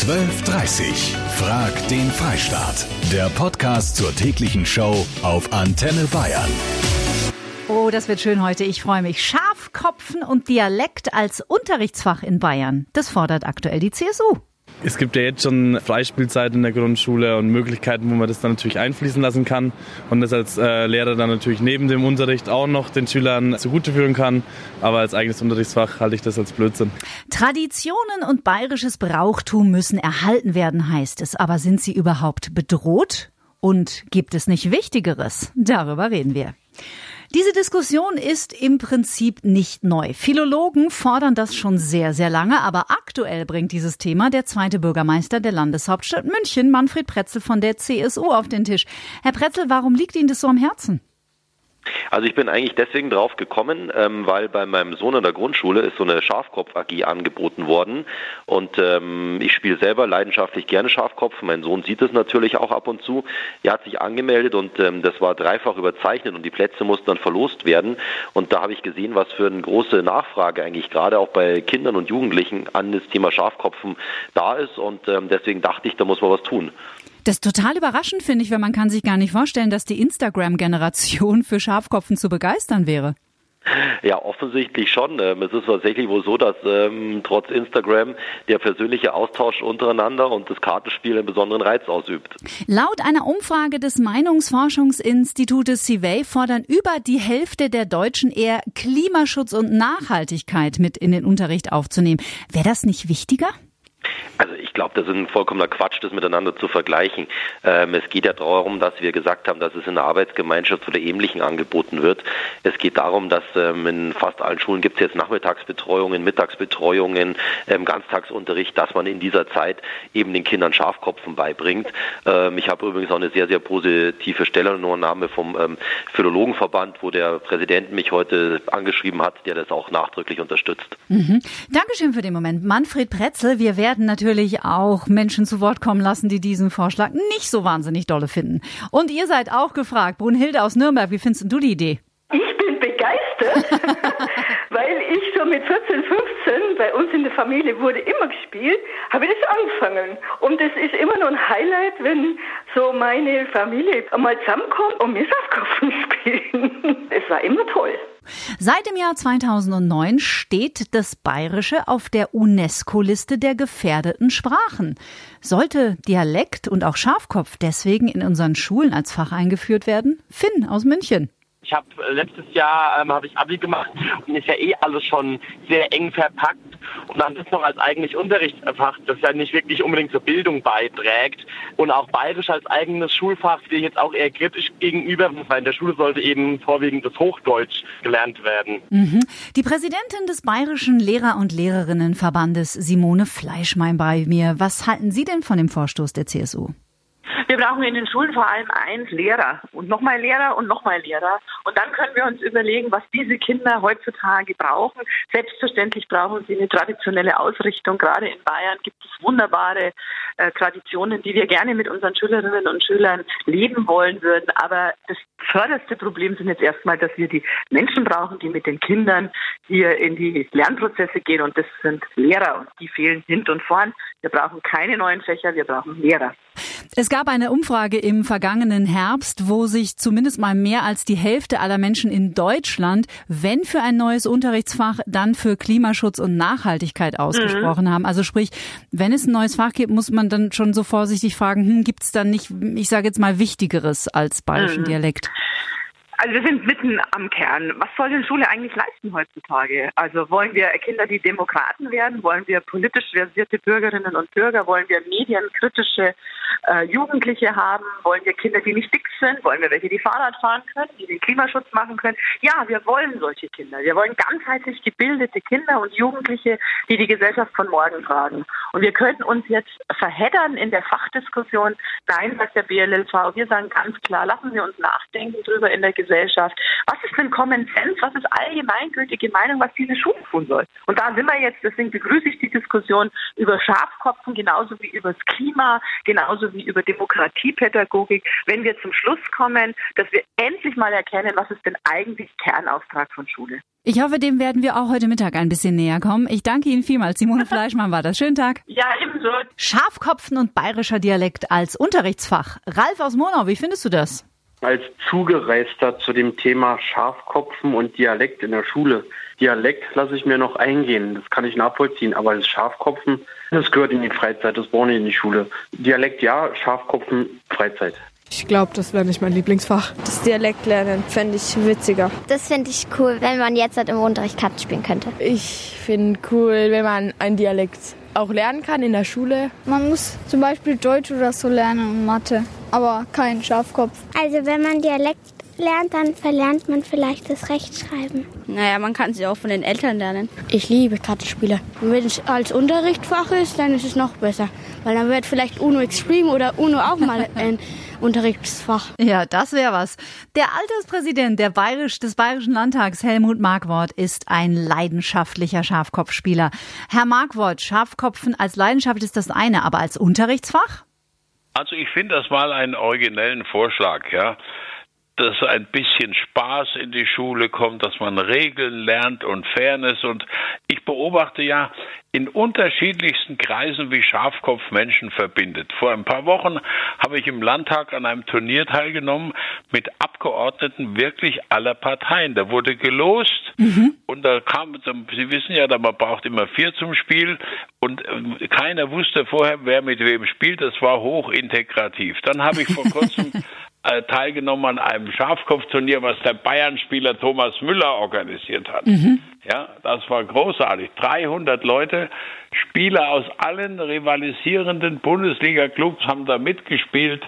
12.30 Frag den Freistaat. Der Podcast zur täglichen Show auf Antenne Bayern. Oh, das wird schön heute. Ich freue mich. Schafkopfen und Dialekt als Unterrichtsfach in Bayern. Das fordert aktuell die CSU. Es gibt ja jetzt schon Freispielzeit in der Grundschule und Möglichkeiten, wo man das dann natürlich einfließen lassen kann und das als äh, Lehrer dann natürlich neben dem Unterricht auch noch den Schülern zuguteführen kann. Aber als eigenes Unterrichtsfach halte ich das als Blödsinn. Traditionen und bayerisches Brauchtum müssen erhalten werden, heißt es. Aber sind sie überhaupt bedroht? Und gibt es nicht Wichtigeres? Darüber reden wir. Diese Diskussion ist im Prinzip nicht neu. Philologen fordern das schon sehr, sehr lange, aber aktuell bringt dieses Thema der zweite Bürgermeister der Landeshauptstadt München, Manfred Pretzel von der CSU, auf den Tisch. Herr Pretzel, warum liegt Ihnen das so am Herzen? Also ich bin eigentlich deswegen drauf gekommen, ähm, weil bei meinem Sohn in der Grundschule ist so eine Schafkopf-AG angeboten worden und ähm, ich spiele selber leidenschaftlich gerne Schafkopf. Mein Sohn sieht es natürlich auch ab und zu. Er hat sich angemeldet und ähm, das war dreifach überzeichnet und die Plätze mussten dann verlost werden und da habe ich gesehen, was für eine große Nachfrage eigentlich gerade auch bei Kindern und Jugendlichen an das Thema Schafkopfen da ist und ähm, deswegen dachte ich, da muss man was tun. Das ist total überraschend, finde ich, weil man kann sich gar nicht vorstellen, dass die Instagram-Generation für Schafkopfen zu begeistern wäre. Ja, offensichtlich schon. Ähm, es ist tatsächlich wohl so, dass ähm, trotz Instagram der persönliche Austausch untereinander und das Kartenspiel einen besonderen Reiz ausübt. Laut einer Umfrage des Meinungsforschungsinstitutes CIVEY fordern über die Hälfte der Deutschen eher Klimaschutz und Nachhaltigkeit mit in den Unterricht aufzunehmen. Wäre das nicht wichtiger? Also ich glaube, das ist ein vollkommener Quatsch, das miteinander zu vergleichen. Ähm, es geht ja darum, dass wir gesagt haben, dass es in der Arbeitsgemeinschaft oder Ähnlichen angeboten wird. Es geht darum, dass ähm, in fast allen Schulen gibt es jetzt Nachmittagsbetreuungen, Mittagsbetreuungen, ähm, Ganztagsunterricht, dass man in dieser Zeit eben den Kindern Schafkopfen beibringt. Ähm, ich habe übrigens auch eine sehr, sehr positive Stellungnahme vom ähm, Philologenverband, wo der Präsident mich heute angeschrieben hat, der das auch nachdrücklich unterstützt. Mhm. Dankeschön für den Moment. Manfred Pretzel, wir werden natürlich natürlich auch Menschen zu Wort kommen lassen, die diesen Vorschlag nicht so wahnsinnig dolle finden. Und ihr seid auch gefragt. Brunhilde aus Nürnberg, wie findest du die Idee? Ich bin begeistert, weil ich so mit 14, 15 bei uns in der Familie wurde immer gespielt, habe ich das angefangen. Und es ist immer noch ein Highlight, wenn so meine Familie einmal zusammenkommt und wir Saftkoffen spielen. Es war immer toll. Seit dem Jahr 2009 steht das Bayerische auf der UNESCO-Liste der gefährdeten Sprachen. Sollte Dialekt und auch Schafkopf deswegen in unseren Schulen als Fach eingeführt werden? Finn aus München. Ich habe äh, letztes Jahr ähm, habe ich Abi gemacht und ist ja eh alles schon sehr eng verpackt und dann das noch als eigentlich Unterrichtsfach, das ja nicht wirklich unbedingt zur Bildung beiträgt und auch Bayerisch als eigenes Schulfach stehe ich jetzt auch eher kritisch gegenüber, weil in der Schule sollte eben vorwiegend das Hochdeutsch gelernt werden. Mhm. Die Präsidentin des Bayerischen Lehrer- und Lehrerinnenverbandes Simone Fleischmein bei mir. Was halten Sie denn von dem Vorstoß der CSU? Wir brauchen in den Schulen vor allem eins, Lehrer und nochmal Lehrer und nochmal Lehrer. Und dann können wir uns überlegen, was diese Kinder heutzutage brauchen. Selbstverständlich brauchen sie eine traditionelle Ausrichtung. Gerade in Bayern gibt es wunderbare äh, Traditionen, die wir gerne mit unseren Schülerinnen und Schülern leben wollen würden. Aber das förderste Problem sind jetzt erstmal, dass wir die Menschen brauchen, die mit den Kindern hier in die Lernprozesse gehen. Und das sind Lehrer und die fehlen hint und vorn. Wir brauchen keine neuen Fächer, wir brauchen Lehrer. Es gab eine Umfrage im vergangenen Herbst, wo sich zumindest mal mehr als die Hälfte aller Menschen in Deutschland, wenn für ein neues Unterrichtsfach, dann für Klimaschutz und Nachhaltigkeit ausgesprochen mhm. haben. Also sprich, wenn es ein neues Fach gibt, muss man dann schon so vorsichtig fragen, hm, gibt es dann nicht, ich sage jetzt mal, Wichtigeres als bayerischen mhm. Dialekt? Also wir sind mitten am Kern. Was soll denn Schule eigentlich leisten heutzutage? Also wollen wir Kinder, die Demokraten werden? Wollen wir politisch versierte Bürgerinnen und Bürger? Wollen wir medienkritische äh, Jugendliche haben? Wollen wir Kinder, die nicht dick sind? Wollen wir welche, die Fahrrad fahren können, die den Klimaschutz machen können? Ja, wir wollen solche Kinder. Wir wollen ganzheitlich gebildete Kinder und Jugendliche, die die Gesellschaft von morgen tragen. Und wir können uns jetzt verheddern in der Fachdiskussion. Nein, sagt der BLLV. Wir sagen ganz klar, lassen wir uns nachdenken drüber in der Gesellschaft Gesellschaft. Was ist denn Common Sense? Was ist allgemeingültige Meinung, was diese Schule tun soll? Und da sind wir jetzt, deswegen begrüße ich die Diskussion über Schafkopfen, genauso wie über das Klima, genauso wie über Demokratiepädagogik, wenn wir zum Schluss kommen, dass wir endlich mal erkennen, was ist denn eigentlich Kernauftrag von Schule? Ich hoffe, dem werden wir auch heute Mittag ein bisschen näher kommen. Ich danke Ihnen vielmals. Simone Fleischmann war das. Schönen Tag. Ja, ebenso. Schafkopfen und bayerischer Dialekt als Unterrichtsfach. Ralf aus Monau, wie findest du das? Als Zugereister zu dem Thema Schafkopfen und Dialekt in der Schule. Dialekt lasse ich mir noch eingehen, das kann ich nachvollziehen, aber das Schafkopfen, das gehört in die Freizeit, das brauche ich in die Schule. Dialekt ja, Schafkopfen, Freizeit. Ich glaube, das wäre nicht mein Lieblingsfach. Das Dialekt lernen fände ich witziger. Das finde ich cool, wenn man jetzt halt im Unterricht Karten spielen könnte. Ich finde cool, wenn man ein Dialekt auch lernen kann in der Schule. Man muss zum Beispiel Deutsch oder so lernen und Mathe, aber kein Schafkopf. Also wenn man Dialekt lernt, dann verlernt man vielleicht das Rechtschreiben. Naja, man kann sie auch von den Eltern lernen. Ich liebe Kartenspiele. Und wenn es als Unterrichtsfach ist, dann ist es noch besser. Weil dann wird vielleicht UNO Extreme oder UNO auch mal ein Unterrichtsfach. Ja, das wäre was. Der Alterspräsident der Bayerisch, des Bayerischen Landtags, Helmut Markwort, ist ein leidenschaftlicher Schafkopfspieler. Herr Markwort, Schafkopfen als Leidenschaft ist das eine, aber als Unterrichtsfach? Also ich finde das mal einen originellen Vorschlag, ja dass ein bisschen Spaß in die Schule kommt, dass man Regeln lernt und Fairness. Und ich beobachte ja in unterschiedlichsten Kreisen, wie Schafkopf Menschen verbindet. Vor ein paar Wochen habe ich im Landtag an einem Turnier teilgenommen mit Abgeordneten wirklich aller Parteien. Da wurde gelost mhm. und da kam, Sie wissen ja, man braucht immer vier zum Spiel und äh, keiner wusste vorher, wer mit wem spielt. Das war hochintegrativ. Dann habe ich vor kurzem teilgenommen an einem Schafkopfturnier, was der Bayern-Spieler Thomas Müller organisiert hat. Mhm. Ja, das war großartig. 300 Leute, Spieler aus allen rivalisierenden Bundesliga-Clubs haben da mitgespielt.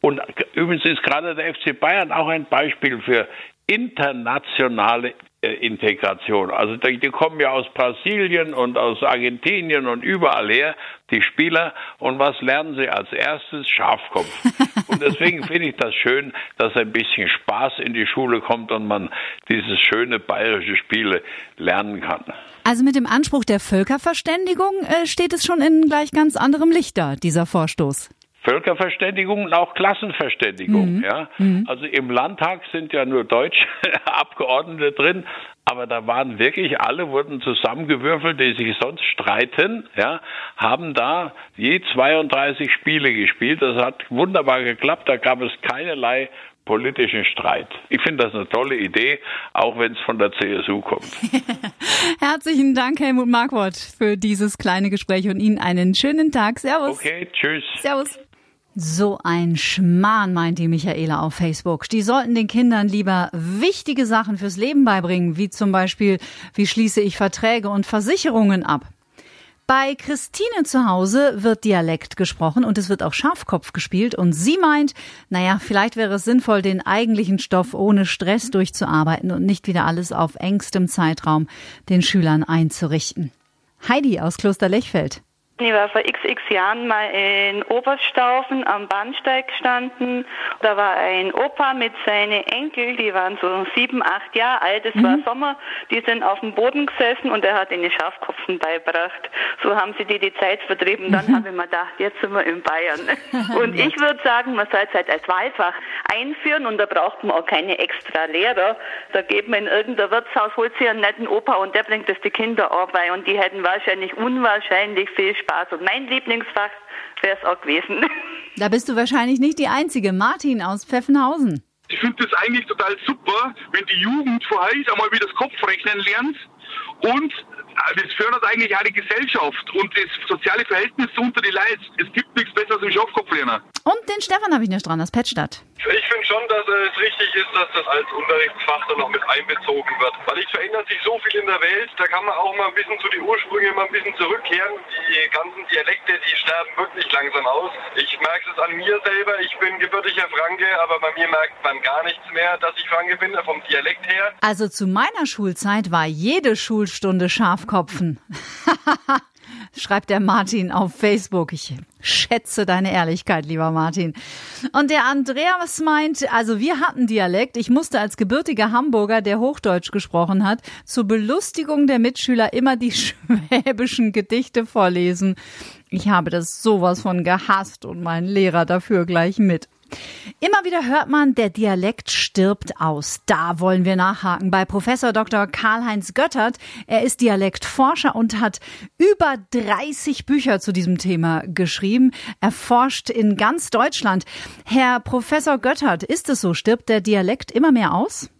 Und übrigens ist gerade der FC Bayern auch ein Beispiel für internationale äh, Integration. Also die, die, kommen ja aus Brasilien und aus Argentinien und überall her, die Spieler. Und was lernen sie als erstes? Schafkopf. Und deswegen finde ich das schön, dass ein bisschen Spaß in die Schule kommt und man dieses schöne bayerische Spiele lernen kann. Also mit dem Anspruch der Völkerverständigung äh, steht es schon in gleich ganz anderem Lichter, dieser Vorstoß. Völkerverständigung und auch Klassenverständigung. Mhm. Ja? Mhm. Also im Landtag sind ja nur deutsche Abgeordnete drin, aber da waren wirklich alle wurden zusammengewürfelt, die sich sonst streiten, ja, haben da je 32 Spiele gespielt. Das hat wunderbar geklappt, da gab es keinerlei politischen Streit. Ich finde das eine tolle Idee, auch wenn es von der CSU kommt. Herzlichen Dank, Helmut Markwort, für dieses kleine Gespräch und Ihnen einen schönen Tag. Servus. Okay, tschüss. Servus. So ein Schmarrn, meint die Michaela auf Facebook. Die sollten den Kindern lieber wichtige Sachen fürs Leben beibringen, wie zum Beispiel, wie schließe ich Verträge und Versicherungen ab. Bei Christine zu Hause wird Dialekt gesprochen und es wird auch Schafkopf gespielt und sie meint, naja, vielleicht wäre es sinnvoll, den eigentlichen Stoff ohne Stress durchzuarbeiten und nicht wieder alles auf engstem Zeitraum den Schülern einzurichten. Heidi aus Kloster Lechfeld. Ich war vor xx Jahren mal in Oberstaufen am Bahnsteig gestanden. Da war ein Opa mit seinen Enkel, die waren so sieben, acht Jahre alt. Es mhm. war Sommer. Die sind auf dem Boden gesessen und er hat ihnen Schafkopfen beibracht. So haben sie die die Zeit vertrieben. Dann mhm. habe ich mir gedacht, jetzt sind wir in Bayern. und ich würde sagen, man soll es halt als Wahlfach einführen und da braucht man auch keine extra Lehrer. Da geht man in irgendein Wirtshaus, holt sich einen netten Opa und der bringt das die Kinder auch bei und die hätten wahrscheinlich unwahrscheinlich viel Spaß Spaß. Und mein Lieblingsfach wäre es auch gewesen. Da bist du wahrscheinlich nicht die Einzige. Martin aus Pfeffenhausen. Ich finde das eigentlich total super, wenn die Jugend vorher einmal wieder das Kopfrechnen lernt und das fördert eigentlich auch die Gesellschaft und das soziale Verhältnis unter die Leute. Es gibt nichts Besseres im Schafkopflerner. Und den Stefan habe ich noch dran, aus Petstadt. Ich finde schon, dass es richtig ist, dass das als Unterrichtsfach dann noch mit einbezogen wird. Weil es verändert sich so viel in der Welt, da kann man auch mal ein bisschen zu den Ursprüngen mal ein bisschen zurückkehren. Die ganzen Dialekte, die sterben wirklich langsam aus. Ich merke es an mir selber, ich bin gebürtiger Franke, aber bei mir merkt man gar nichts mehr, dass ich Franke bin, vom Dialekt her. Also zu meiner Schulzeit war jede Schulstunde Schafkopfen. schreibt der Martin auf Facebook. Ich schätze deine Ehrlichkeit, lieber Martin. Und der Andreas meint, also wir hatten Dialekt. Ich musste als gebürtiger Hamburger, der Hochdeutsch gesprochen hat, zur Belustigung der Mitschüler immer die schwäbischen Gedichte vorlesen. Ich habe das sowas von gehasst und mein Lehrer dafür gleich mit. Immer wieder hört man, der Dialekt stirbt aus. Da wollen wir nachhaken bei Professor Dr. Karl-Heinz Göttert. Er ist Dialektforscher und hat über 30 Bücher zu diesem Thema geschrieben. Er forscht in ganz Deutschland. Herr Professor Göttert, ist es so? Stirbt der Dialekt immer mehr aus?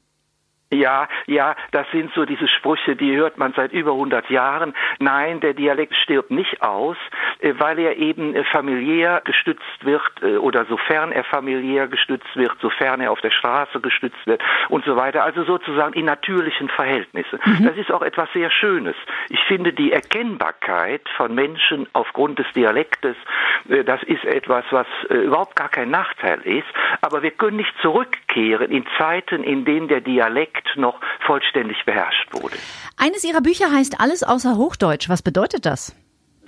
Ja, ja, das sind so diese Sprüche, die hört man seit über 100 Jahren. Nein, der Dialekt stirbt nicht aus, weil er eben äh, familiär gestützt wird äh, oder sofern er familiär gestützt wird, sofern er auf der Straße gestützt wird und so weiter. Also sozusagen in natürlichen Verhältnissen. Mhm. Das ist auch etwas sehr Schönes. Ich finde die Erkennbarkeit von Menschen aufgrund des Dialektes, das ist etwas, was überhaupt gar kein Nachteil ist. Aber wir können nicht zurückkehren in Zeiten, in denen der Dialekt noch vollständig beherrscht wurde. Eines Ihrer Bücher heißt Alles außer Hochdeutsch. Was bedeutet das?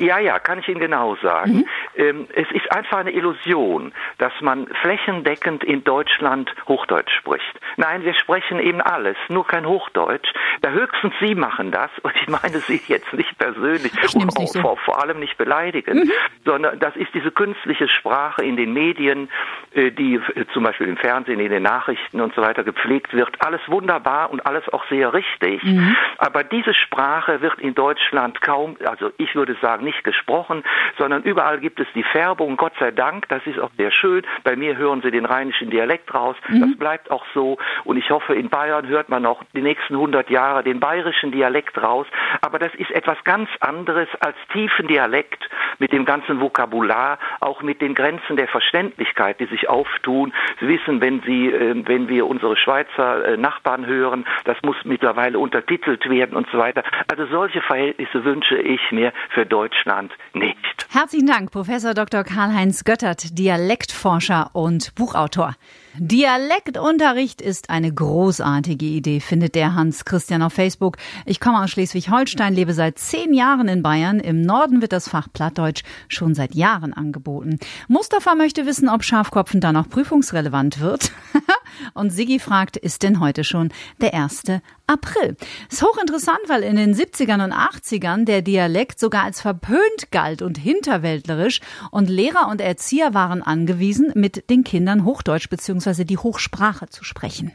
Ja, ja, kann ich Ihnen genau sagen. Mhm. Ähm, es ist einfach eine Illusion, dass man flächendeckend in Deutschland Hochdeutsch spricht. Nein, wir sprechen eben alles, nur kein Hochdeutsch. Da höchstens Sie machen das, und ich meine Sie jetzt nicht persönlich, nicht so. vor, vor, allem nicht beleidigen, mhm. sondern das ist diese künstliche Sprache in den Medien, äh, die äh, zum Beispiel im Fernsehen, in den Nachrichten und so weiter gepflegt wird. Alles wunderbar und alles auch sehr richtig. Mhm. Aber diese Sprache wird in Deutschland kaum, also ich würde sagen, nicht gesprochen, sondern überall gibt es die Färbung, Gott sei Dank, das ist auch sehr schön. Bei mir hören Sie den rheinischen Dialekt raus, mhm. das bleibt auch so. Und ich hoffe, in Bayern hört man noch die nächsten 100 Jahre den bayerischen Dialekt raus. Aber das ist etwas ganz anderes als tiefen Dialekt mit dem ganzen Vokabular, auch mit den Grenzen der Verständlichkeit, die sich auftun. Sie wissen, wenn Sie, äh, wenn wir unsere Schweizer äh, Nachbarn hören, das muss mittlerweile untertitelt werden und so weiter. Also solche Verhältnisse wünsche ich mir für Deutschland nicht. Herzlichen Dank, Professor Dr. Karl-Heinz Göttert, Dialektforscher und Buchautor. Dialektunterricht ist eine großartige Idee, findet der Hans Christian auf Facebook. Ich komme aus Schleswig-Holstein, lebe seit zehn Jahren in Bayern. Im Norden wird das Fach Plattdeutsch schon seit Jahren angeboten. Mustafa möchte wissen, ob Schafkopfen dann auch prüfungsrelevant wird. Und Sigi fragt, ist denn heute schon der 1. April? Ist hochinteressant, weil in den 70ern und 80ern der Dialekt sogar als verpönt galt und hinterwäldlerisch und Lehrer und Erzieher waren angewiesen, mit den Kindern Hochdeutsch bzw. die Hochsprache zu sprechen.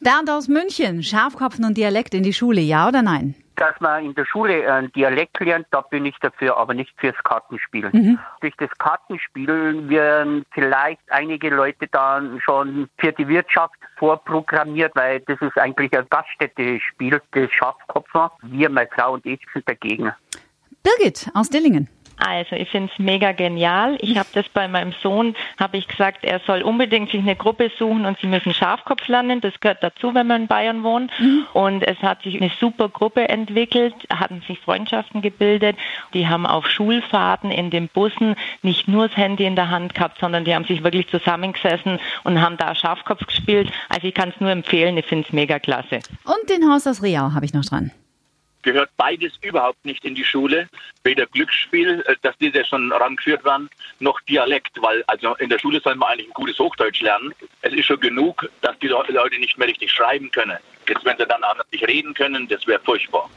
Bernd aus München, Schafkopfen und Dialekt in die Schule, ja oder nein? Dass man in der Schule einen Dialekt lernt, da bin ich dafür, aber nicht fürs Kartenspiel. Mhm. Durch das Kartenspiel werden vielleicht einige Leute dann schon für die Wirtschaft vorprogrammiert, weil das ist eigentlich ein Gaststätte-Spiel des Schafkopfer. Wir, meine Frau und ich sind dagegen. Birgit aus Dillingen. Also ich finde es mega genial. Ich habe das bei meinem Sohn, habe ich gesagt, er soll unbedingt sich eine Gruppe suchen und sie müssen Schafkopf lernen. Das gehört dazu, wenn man in Bayern wohnt. Mhm. Und es hat sich eine super Gruppe entwickelt, hatten sich Freundschaften gebildet. Die haben auf Schulfahrten in den Bussen nicht nur das Handy in der Hand gehabt, sondern die haben sich wirklich zusammengesessen und haben da Schafkopf gespielt. Also ich kann es nur empfehlen, ich finde es mega klasse. Und den Haus aus Riau habe ich noch dran gehört beides überhaupt nicht in die Schule. Weder Glücksspiel, äh, dass diese schon rangeführt werden, noch Dialekt, weil also in der Schule soll man eigentlich ein gutes Hochdeutsch lernen. Es ist schon genug, dass die Leute nicht mehr richtig schreiben können. Jetzt, wenn sie dann auch nicht reden können, das wäre furchtbar.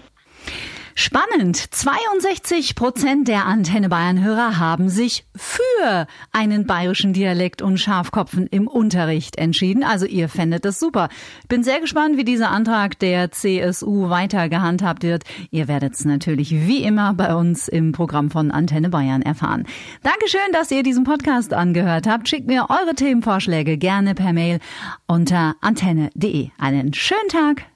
Spannend. 62 Prozent der Antenne Bayern-Hörer haben sich für einen bayerischen Dialekt und Schafkopfen im Unterricht entschieden. Also ihr fändet das super. Bin sehr gespannt, wie dieser Antrag der CSU weiter gehandhabt wird. Ihr werdet es natürlich wie immer bei uns im Programm von Antenne Bayern erfahren. Dankeschön, dass ihr diesen Podcast angehört habt. Schickt mir eure Themenvorschläge gerne per Mail unter antenne.de. Einen schönen Tag